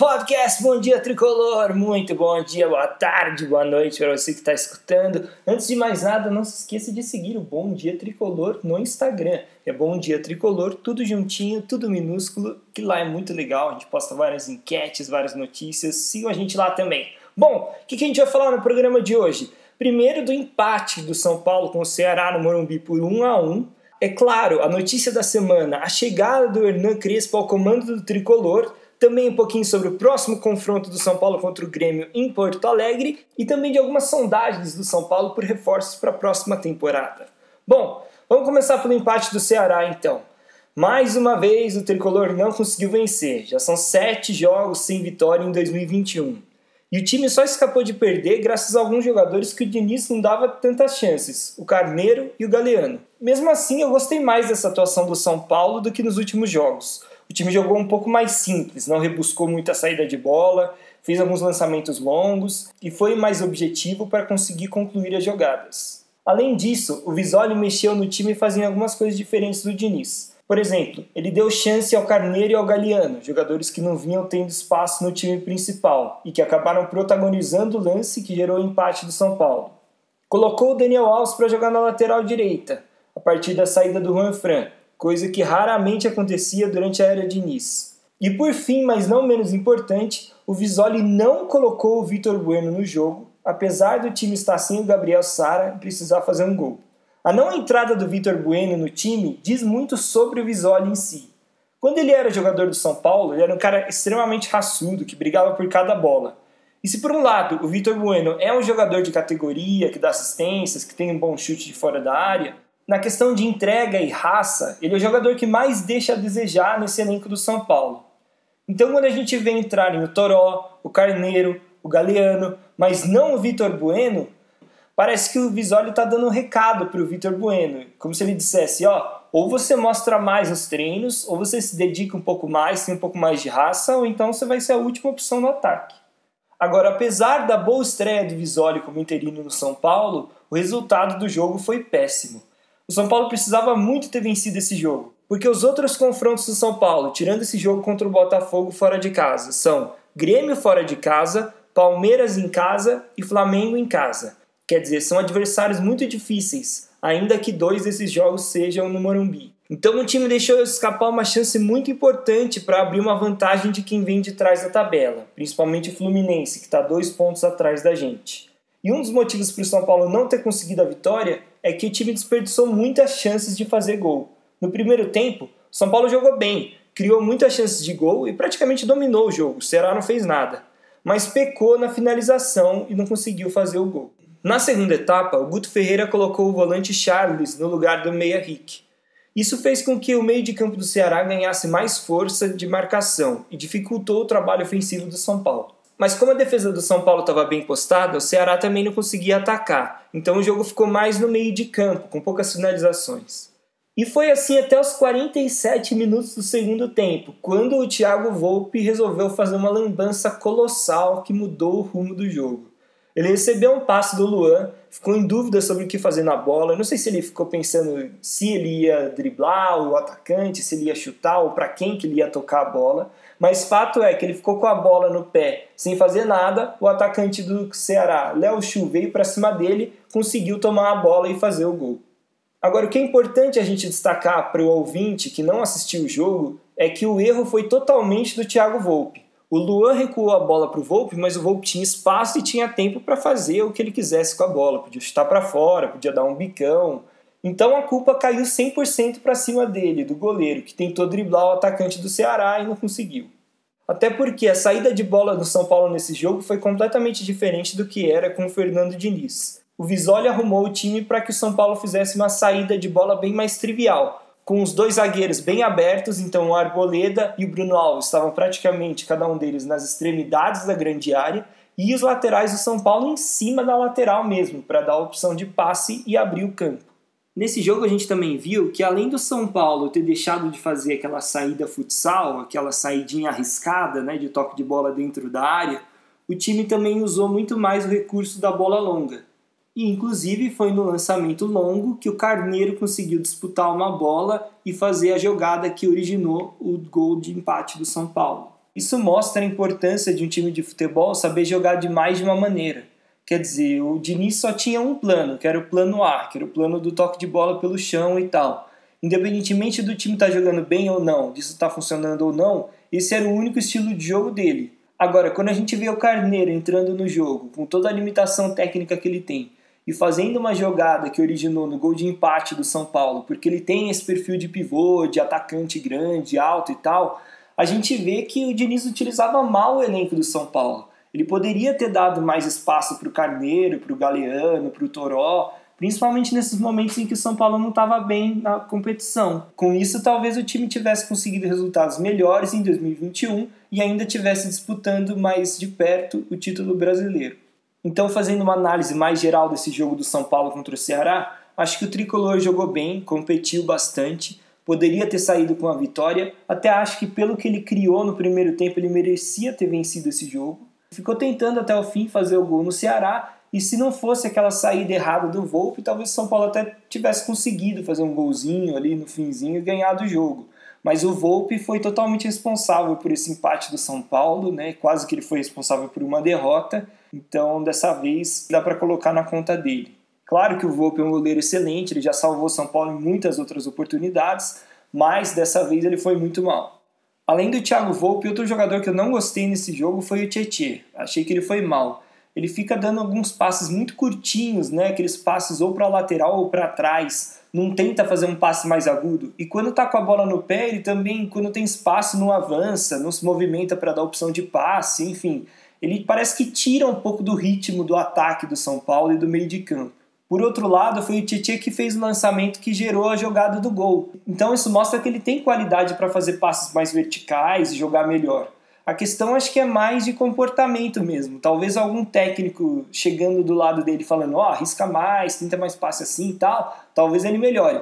podcast Bom Dia Tricolor. Muito bom dia, boa tarde, boa noite para você que está escutando. Antes de mais nada, não se esqueça de seguir o Bom Dia Tricolor no Instagram. É Bom Dia Tricolor, tudo juntinho, tudo minúsculo, que lá é muito legal. A gente posta várias enquetes, várias notícias. Sigam a gente lá também. Bom, o que, que a gente vai falar no programa de hoje? Primeiro do empate do São Paulo com o Ceará no Morumbi por 1 a 1 é claro, a notícia da semana, a chegada do Hernan Crespo ao comando do tricolor, também um pouquinho sobre o próximo confronto do São Paulo contra o Grêmio em Porto Alegre e também de algumas sondagens do São Paulo por reforços para a próxima temporada. Bom, vamos começar pelo empate do Ceará então. Mais uma vez o tricolor não conseguiu vencer, já são sete jogos sem vitória em 2021. E o time só escapou de perder graças a alguns jogadores que o Diniz não dava tantas chances, o Carneiro e o Galeano. Mesmo assim, eu gostei mais dessa atuação do São Paulo do que nos últimos jogos. O time jogou um pouco mais simples, não rebuscou muito a saída de bola, fez alguns lançamentos longos e foi mais objetivo para conseguir concluir as jogadas. Além disso, o Visoli mexeu no time fazendo algumas coisas diferentes do Diniz. Por exemplo, ele deu chance ao Carneiro e ao Galeano, jogadores que não vinham tendo espaço no time principal e que acabaram protagonizando o lance que gerou o empate do São Paulo. Colocou o Daniel Alves para jogar na lateral direita, a partir da saída do Juan Fran, coisa que raramente acontecia durante a era de Nice. E por fim, mas não menos importante, o Visoli não colocou o Vitor Bueno no jogo, apesar do time estar sem o Gabriel Sara e precisar fazer um gol. A não entrada do Vitor Bueno no time diz muito sobre o Visoli em si. Quando ele era jogador do São Paulo, ele era um cara extremamente raçudo, que brigava por cada bola. E se por um lado o Vitor Bueno é um jogador de categoria, que dá assistências, que tem um bom chute de fora da área, na questão de entrega e raça, ele é o jogador que mais deixa a desejar nesse elenco do São Paulo. Então quando a gente vê entrarem o Toró, o Carneiro, o Galeano, mas não o Vitor Bueno, parece que o Visoli está dando um recado para o Vitor Bueno, como se ele dissesse, ó, ou você mostra mais nos treinos, ou você se dedica um pouco mais, tem um pouco mais de raça, ou então você vai ser a última opção no ataque. Agora, apesar da boa estreia do Visoli como interino no São Paulo, o resultado do jogo foi péssimo. O São Paulo precisava muito ter vencido esse jogo, porque os outros confrontos do São Paulo, tirando esse jogo contra o Botafogo fora de casa, são Grêmio fora de casa, Palmeiras em casa e Flamengo em casa. Quer dizer, são adversários muito difíceis, ainda que dois desses jogos sejam no Morumbi. Então o time deixou escapar uma chance muito importante para abrir uma vantagem de quem vem de trás da tabela, principalmente o Fluminense, que está dois pontos atrás da gente. E um dos motivos para o São Paulo não ter conseguido a vitória é que o time desperdiçou muitas chances de fazer gol. No primeiro tempo, São Paulo jogou bem, criou muitas chances de gol e praticamente dominou o jogo. O Ceará não fez nada, mas pecou na finalização e não conseguiu fazer o gol. Na segunda etapa, o Guto Ferreira colocou o volante Charles no lugar do meia Rick. Isso fez com que o meio de campo do Ceará ganhasse mais força de marcação e dificultou o trabalho ofensivo do São Paulo. Mas como a defesa do São Paulo estava bem postada, o Ceará também não conseguia atacar, então o jogo ficou mais no meio de campo, com poucas finalizações. E foi assim até os 47 minutos do segundo tempo, quando o Thiago Volpe resolveu fazer uma lambança colossal que mudou o rumo do jogo. Ele recebeu um passe do Luan, ficou em dúvida sobre o que fazer na bola. Não sei se ele ficou pensando se ele ia driblar o atacante, se ele ia chutar ou para quem que ele ia tocar a bola. Mas fato é que ele ficou com a bola no pé sem fazer nada. O atacante do Ceará, Léo Chu, veio para cima dele, conseguiu tomar a bola e fazer o gol. Agora, o que é importante a gente destacar para o ouvinte que não assistiu o jogo é que o erro foi totalmente do Thiago Volpe. O Luan recuou a bola para o Volpe, mas o Volpe tinha espaço e tinha tempo para fazer o que ele quisesse com a bola. Podia chutar para fora, podia dar um bicão. Então a culpa caiu 100% para cima dele, do goleiro, que tentou driblar o atacante do Ceará e não conseguiu. Até porque a saída de bola do São Paulo nesse jogo foi completamente diferente do que era com o Fernando Diniz. O Visoli arrumou o time para que o São Paulo fizesse uma saída de bola bem mais trivial, com os dois zagueiros bem abertos, então o Arboleda e o Bruno Alves estavam praticamente cada um deles nas extremidades da grande área e os laterais do São Paulo em cima da lateral mesmo, para dar a opção de passe e abrir o campo. Nesse jogo a gente também viu que além do São Paulo ter deixado de fazer aquela saída futsal, aquela saidinha arriscada, né, de toque de bola dentro da área, o time também usou muito mais o recurso da bola longa. E inclusive foi no lançamento longo que o Carneiro conseguiu disputar uma bola e fazer a jogada que originou o gol de empate do São Paulo. Isso mostra a importância de um time de futebol saber jogar de mais de uma maneira. Quer dizer, o Diniz só tinha um plano, que era o plano A, que era o plano do toque de bola pelo chão e tal. Independentemente do time estar tá jogando bem ou não, disso estar tá funcionando ou não, esse era o único estilo de jogo dele. Agora, quando a gente vê o Carneiro entrando no jogo, com toda a limitação técnica que ele tem, e fazendo uma jogada que originou no gol de empate do São Paulo, porque ele tem esse perfil de pivô, de atacante grande, alto e tal, a gente vê que o Diniz utilizava mal o elenco do São Paulo. Ele poderia ter dado mais espaço para o Carneiro, para o Galeano, para o Toró, principalmente nesses momentos em que o São Paulo não estava bem na competição. Com isso, talvez o time tivesse conseguido resultados melhores em 2021 e ainda tivesse disputando mais de perto o título brasileiro. Então, fazendo uma análise mais geral desse jogo do São Paulo contra o Ceará, acho que o tricolor jogou bem, competiu bastante, poderia ter saído com a vitória. Até acho que, pelo que ele criou no primeiro tempo, ele merecia ter vencido esse jogo. Ficou tentando até o fim fazer o gol no Ceará, e se não fosse aquela saída errada do Volpe, talvez São Paulo até tivesse conseguido fazer um golzinho ali no finzinho e ganhar do jogo. Mas o Volpe foi totalmente responsável por esse empate do São Paulo, né? quase que ele foi responsável por uma derrota, então dessa vez dá para colocar na conta dele. Claro que o Volpe é um goleiro excelente, ele já salvou São Paulo em muitas outras oportunidades, mas dessa vez ele foi muito mal. Além do Thiago Volpe, outro jogador que eu não gostei nesse jogo foi o Tietê. Achei que ele foi mal. Ele fica dando alguns passes muito curtinhos, né? Aqueles passes ou para lateral ou para trás. Não tenta fazer um passe mais agudo. E quando tá com a bola no pé, ele também, quando tem espaço, não avança, não se movimenta para dar opção de passe, enfim. Ele parece que tira um pouco do ritmo do ataque do São Paulo e do meio de campo. Por outro lado, foi o Tietchan que fez o lançamento que gerou a jogada do gol. Então isso mostra que ele tem qualidade para fazer passes mais verticais e jogar melhor. A questão acho que é mais de comportamento mesmo. Talvez algum técnico chegando do lado dele falando, ó, oh, arrisca mais, tenta mais passe assim e tal, talvez ele melhore.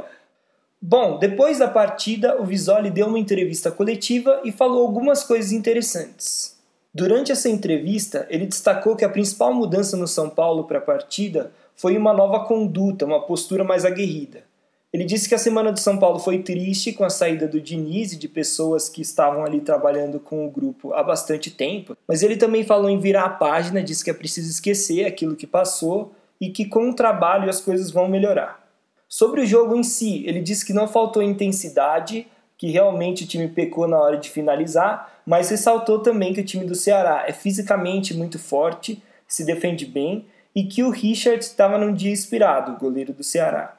Bom, depois da partida, o Visoli deu uma entrevista coletiva e falou algumas coisas interessantes. Durante essa entrevista, ele destacou que a principal mudança no São Paulo para a partida foi uma nova conduta, uma postura mais aguerrida. Ele disse que a semana do São Paulo foi triste com a saída do Diniz e de pessoas que estavam ali trabalhando com o grupo há bastante tempo, mas ele também falou em virar a página, disse que é preciso esquecer aquilo que passou e que com o trabalho as coisas vão melhorar. Sobre o jogo em si, ele disse que não faltou intensidade, que realmente o time pecou na hora de finalizar, mas ressaltou também que o time do Ceará é fisicamente muito forte, se defende bem e que o Richard estava num dia inspirado, goleiro do Ceará.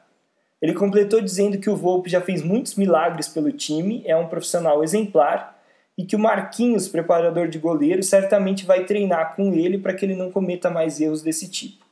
Ele completou dizendo que o Volpe já fez muitos milagres pelo time, é um profissional exemplar e que o Marquinhos, preparador de goleiro, certamente vai treinar com ele para que ele não cometa mais erros desse tipo.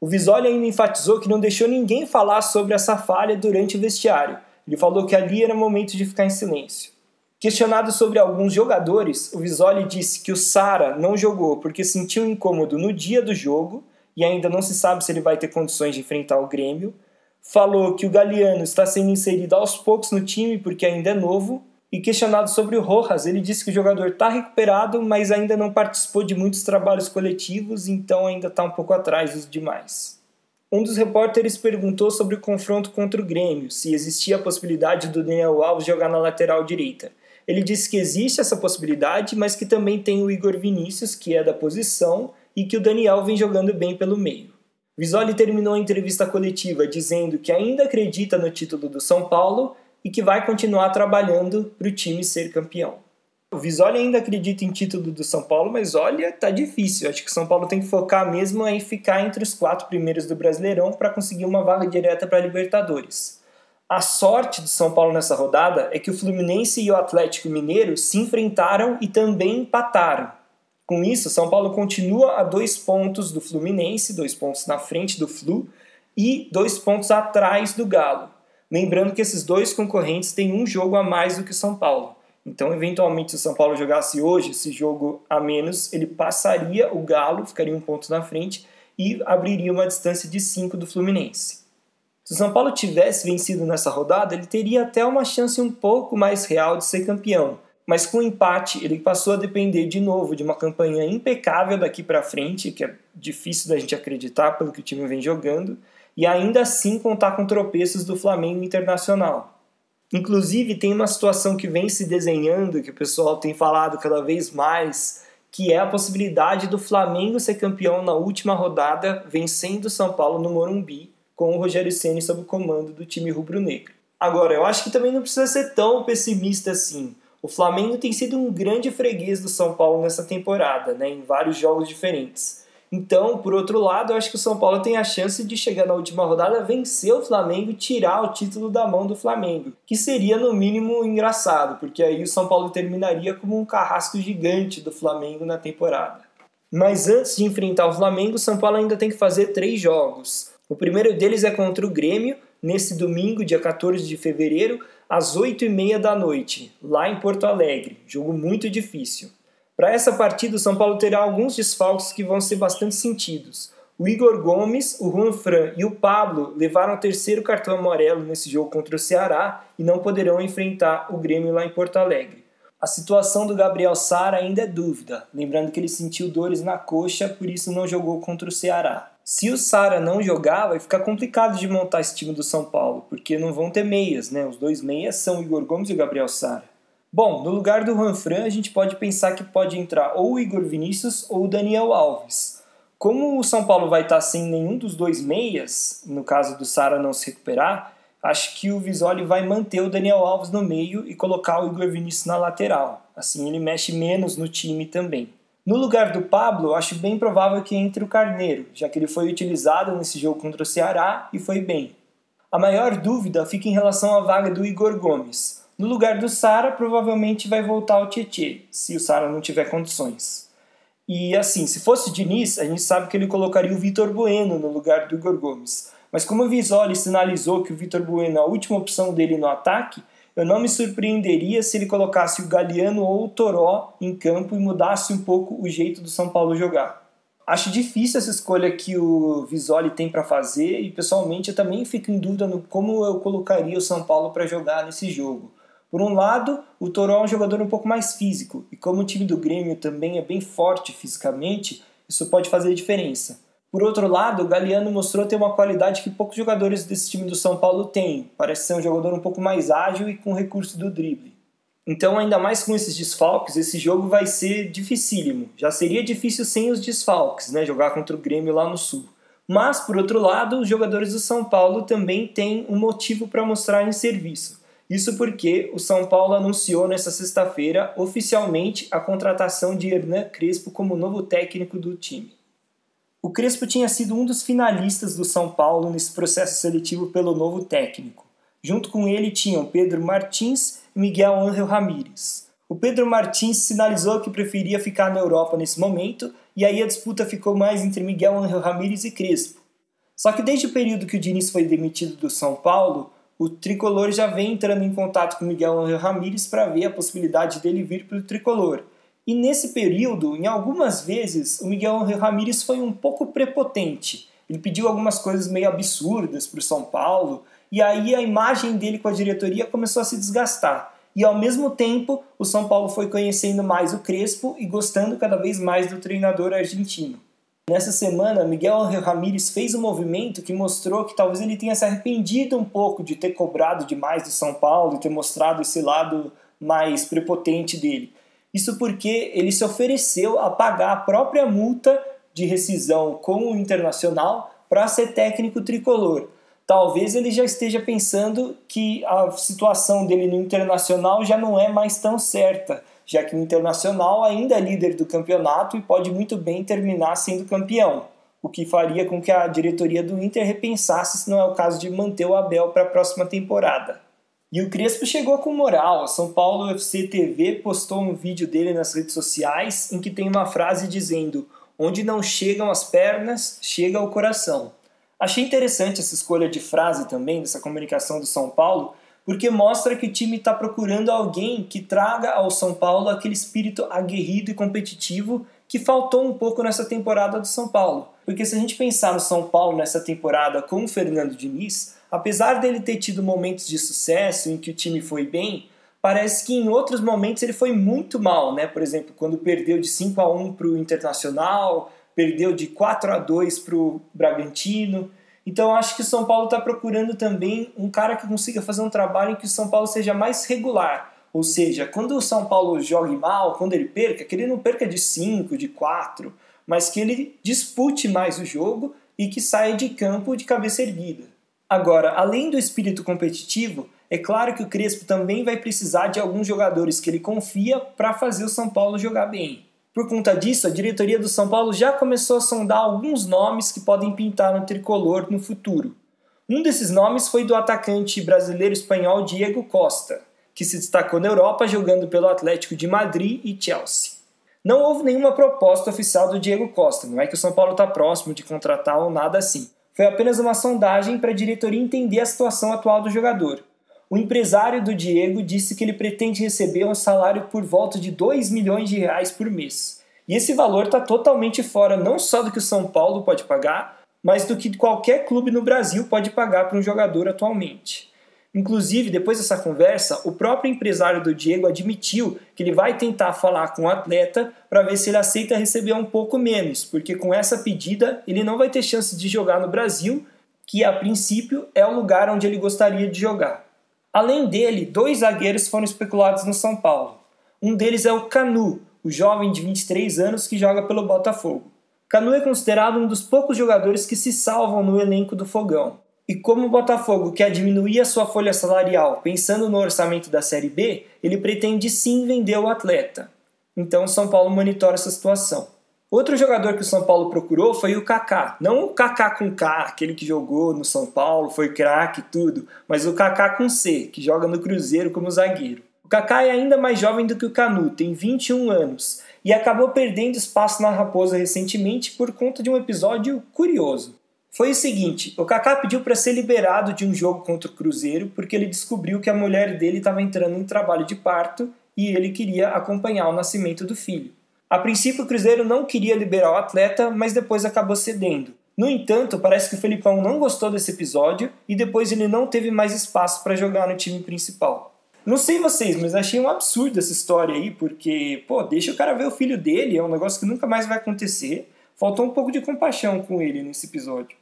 O Visoli ainda enfatizou que não deixou ninguém falar sobre essa falha durante o vestiário. Ele falou que ali era momento de ficar em silêncio. Questionado sobre alguns jogadores, o Visoli disse que o Sara não jogou porque sentiu incômodo no dia do jogo e ainda não se sabe se ele vai ter condições de enfrentar o Grêmio. Falou que o Galeano está sendo inserido aos poucos no time porque ainda é novo. E questionado sobre o Rojas, ele disse que o jogador está recuperado, mas ainda não participou de muitos trabalhos coletivos, então ainda está um pouco atrás dos demais. Um dos repórteres perguntou sobre o confronto contra o Grêmio, se existia a possibilidade do Daniel Alves jogar na lateral direita. Ele disse que existe essa possibilidade, mas que também tem o Igor Vinícius, que é da posição, e que o Daniel vem jogando bem pelo meio. Visoli terminou a entrevista coletiva dizendo que ainda acredita no título do São Paulo e que vai continuar trabalhando para o time ser campeão. O Visoli ainda acredita em título do São Paulo, mas olha, tá difícil. Acho que o São Paulo tem que focar mesmo em ficar entre os quatro primeiros do Brasileirão para conseguir uma vaga direta para a Libertadores. A sorte do São Paulo nessa rodada é que o Fluminense e o Atlético Mineiro se enfrentaram e também empataram. Com isso, São Paulo continua a dois pontos do Fluminense, dois pontos na frente do Flu e dois pontos atrás do Galo. Lembrando que esses dois concorrentes têm um jogo a mais do que o São Paulo. Então, eventualmente, se o São Paulo jogasse hoje esse jogo a menos, ele passaria o Galo, ficaria um ponto na frente e abriria uma distância de 5 do Fluminense. Se o São Paulo tivesse vencido nessa rodada, ele teria até uma chance um pouco mais real de ser campeão mas com o empate ele passou a depender de novo de uma campanha impecável daqui para frente, que é difícil da gente acreditar pelo que o time vem jogando, e ainda assim contar com tropeços do Flamengo Internacional. Inclusive, tem uma situação que vem se desenhando, que o pessoal tem falado cada vez mais, que é a possibilidade do Flamengo ser campeão na última rodada, vencendo o São Paulo no Morumbi, com o Rogério Ceni sob o comando do time rubro-negro. Agora, eu acho que também não precisa ser tão pessimista assim. O Flamengo tem sido um grande freguês do São Paulo nessa temporada, né, em vários jogos diferentes. Então, por outro lado, eu acho que o São Paulo tem a chance de chegar na última rodada, vencer o Flamengo e tirar o título da mão do Flamengo, que seria no mínimo engraçado, porque aí o São Paulo terminaria como um carrasco gigante do Flamengo na temporada. Mas antes de enfrentar o Flamengo, o São Paulo ainda tem que fazer três jogos. O primeiro deles é contra o Grêmio, nesse domingo, dia 14 de fevereiro, às 8h30 da noite, lá em Porto Alegre. Jogo muito difícil. Para essa partida, o São Paulo terá alguns desfalques que vão ser bastante sentidos. O Igor Gomes, o Juan Fran e o Pablo levaram o terceiro cartão amarelo nesse jogo contra o Ceará e não poderão enfrentar o Grêmio lá em Porto Alegre. A situação do Gabriel Sara ainda é dúvida, lembrando que ele sentiu dores na coxa, por isso não jogou contra o Ceará. Se o Sara não jogar, vai ficar complicado de montar esse time do São Paulo, porque não vão ter meias, né? Os dois meias são o Igor Gomes e o Gabriel Sara. Bom, no lugar do Juan Fran, a gente pode pensar que pode entrar ou o Igor Vinícius ou o Daniel Alves. Como o São Paulo vai estar sem nenhum dos dois meias, no caso do Sara não se recuperar, acho que o Visoli vai manter o Daniel Alves no meio e colocar o Igor Vinícius na lateral. Assim ele mexe menos no time também. No lugar do Pablo, acho bem provável que entre o Carneiro, já que ele foi utilizado nesse jogo contra o Ceará e foi bem. A maior dúvida fica em relação à vaga do Igor Gomes. No lugar do Sara, provavelmente vai voltar o Tietê, se o Sara não tiver condições. E assim, se fosse o Diniz, a gente sabe que ele colocaria o Vitor Bueno no lugar do Igor Gomes. Mas como o Visoli sinalizou que o Vitor Bueno é a última opção dele no ataque, eu não me surpreenderia se ele colocasse o Galeano ou o Toró em campo e mudasse um pouco o jeito do São Paulo jogar. Acho difícil essa escolha que o Visoli tem para fazer e pessoalmente eu também fico em dúvida no como eu colocaria o São Paulo para jogar nesse jogo. Por um lado, o Toró é um jogador um pouco mais físico e como o time do Grêmio também é bem forte fisicamente, isso pode fazer diferença. Por outro lado, o Galeano mostrou ter uma qualidade que poucos jogadores desse time do São Paulo têm. Parece ser um jogador um pouco mais ágil e com recurso do drible. Então, ainda mais com esses desfalques, esse jogo vai ser dificílimo. Já seria difícil sem os desfalques, né? Jogar contra o Grêmio lá no Sul. Mas, por outro lado, os jogadores do São Paulo também têm um motivo para mostrar em serviço. Isso porque o São Paulo anunciou nesta sexta-feira oficialmente a contratação de Hernan Crespo como novo técnico do time. O Crespo tinha sido um dos finalistas do São Paulo nesse processo seletivo pelo novo técnico. Junto com ele tinham Pedro Martins e Miguel Ángel Ramírez. O Pedro Martins sinalizou que preferia ficar na Europa nesse momento, e aí a disputa ficou mais entre Miguel Ángel Ramírez e Crespo. Só que desde o período que o Diniz foi demitido do São Paulo, o tricolor já vem entrando em contato com Miguel Ángel Ramírez para ver a possibilidade dele vir para o tricolor. E nesse período, em algumas vezes, o Miguel Ramírez foi um pouco prepotente. Ele pediu algumas coisas meio absurdas para o São Paulo, e aí a imagem dele com a diretoria começou a se desgastar. E ao mesmo tempo, o São Paulo foi conhecendo mais o Crespo e gostando cada vez mais do treinador argentino. Nessa semana, Miguel Ramírez fez um movimento que mostrou que talvez ele tenha se arrependido um pouco de ter cobrado demais do São Paulo e ter mostrado esse lado mais prepotente dele. Isso porque ele se ofereceu a pagar a própria multa de rescisão com o Internacional para ser técnico tricolor. Talvez ele já esteja pensando que a situação dele no Internacional já não é mais tão certa, já que o Internacional ainda é líder do campeonato e pode muito bem terminar sendo campeão, o que faria com que a diretoria do Inter repensasse se não é o caso de manter o Abel para a próxima temporada. E o Crespo chegou com moral. A São Paulo UFC TV postou um vídeo dele nas redes sociais em que tem uma frase dizendo: Onde não chegam as pernas, chega o coração. Achei interessante essa escolha de frase também, dessa comunicação do São Paulo, porque mostra que o time está procurando alguém que traga ao São Paulo aquele espírito aguerrido e competitivo que faltou um pouco nessa temporada do São Paulo. Porque se a gente pensar no São Paulo nessa temporada com o Fernando Diniz, apesar dele ter tido momentos de sucesso em que o time foi bem, parece que em outros momentos ele foi muito mal, né? Por exemplo, quando perdeu de 5 a 1 para o Internacional, perdeu de 4 a 2 para o Bragantino. Então acho que o São Paulo está procurando também um cara que consiga fazer um trabalho em que o São Paulo seja mais regular. Ou seja, quando o São Paulo jogue mal, quando ele perca, que ele não perca de 5, de 4, mas que ele dispute mais o jogo e que saia de campo de cabeça erguida. Agora, além do espírito competitivo, é claro que o Crespo também vai precisar de alguns jogadores que ele confia para fazer o São Paulo jogar bem. Por conta disso, a diretoria do São Paulo já começou a sondar alguns nomes que podem pintar no tricolor no futuro. Um desses nomes foi do atacante brasileiro espanhol Diego Costa, que se destacou na Europa jogando pelo Atlético de Madrid e Chelsea. Não houve nenhuma proposta oficial do Diego Costa, não é que o São Paulo está próximo de contratar ou nada assim. Foi apenas uma sondagem para a diretoria entender a situação atual do jogador. O empresário do Diego disse que ele pretende receber um salário por volta de 2 milhões de reais por mês. E esse valor está totalmente fora não só do que o São Paulo pode pagar, mas do que qualquer clube no Brasil pode pagar para um jogador atualmente. Inclusive, depois dessa conversa, o próprio empresário do Diego admitiu que ele vai tentar falar com o atleta para ver se ele aceita receber um pouco menos, porque com essa pedida ele não vai ter chance de jogar no Brasil, que a princípio é o lugar onde ele gostaria de jogar. Além dele, dois zagueiros foram especulados no São Paulo. Um deles é o Canu, o jovem de 23 anos que joga pelo Botafogo. Canu é considerado um dos poucos jogadores que se salvam no elenco do Fogão. E como o Botafogo quer diminuir a sua folha salarial pensando no orçamento da Série B, ele pretende sim vender o atleta. Então o São Paulo monitora essa situação. Outro jogador que o São Paulo procurou foi o Kaká. Não o Kaká com K, aquele que jogou no São Paulo, foi craque e tudo, mas o Kaká com C, que joga no Cruzeiro como zagueiro. O Kaká é ainda mais jovem do que o Canu, tem 21 anos, e acabou perdendo espaço na Raposa recentemente por conta de um episódio curioso. Foi o seguinte, o Kaká pediu para ser liberado de um jogo contra o Cruzeiro porque ele descobriu que a mulher dele estava entrando em trabalho de parto e ele queria acompanhar o nascimento do filho. A princípio o Cruzeiro não queria liberar o atleta, mas depois acabou cedendo. No entanto, parece que o Felipão não gostou desse episódio e depois ele não teve mais espaço para jogar no time principal. Não sei vocês, mas achei um absurdo essa história aí, porque, pô, deixa o cara ver o filho dele, é um negócio que nunca mais vai acontecer. Faltou um pouco de compaixão com ele nesse episódio.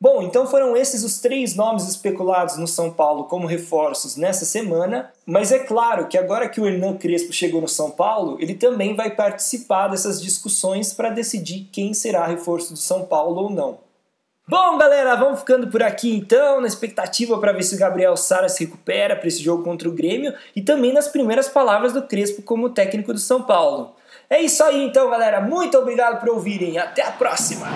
Bom, então foram esses os três nomes especulados no São Paulo como reforços nessa semana, mas é claro que agora que o Hernan Crespo chegou no São Paulo, ele também vai participar dessas discussões para decidir quem será reforço do São Paulo ou não. Bom, galera, vamos ficando por aqui então, na expectativa para ver se o Gabriel Sara se recupera para esse jogo contra o Grêmio e também nas primeiras palavras do Crespo como técnico do São Paulo. É isso aí então, galera. Muito obrigado por ouvirem. Até a próxima.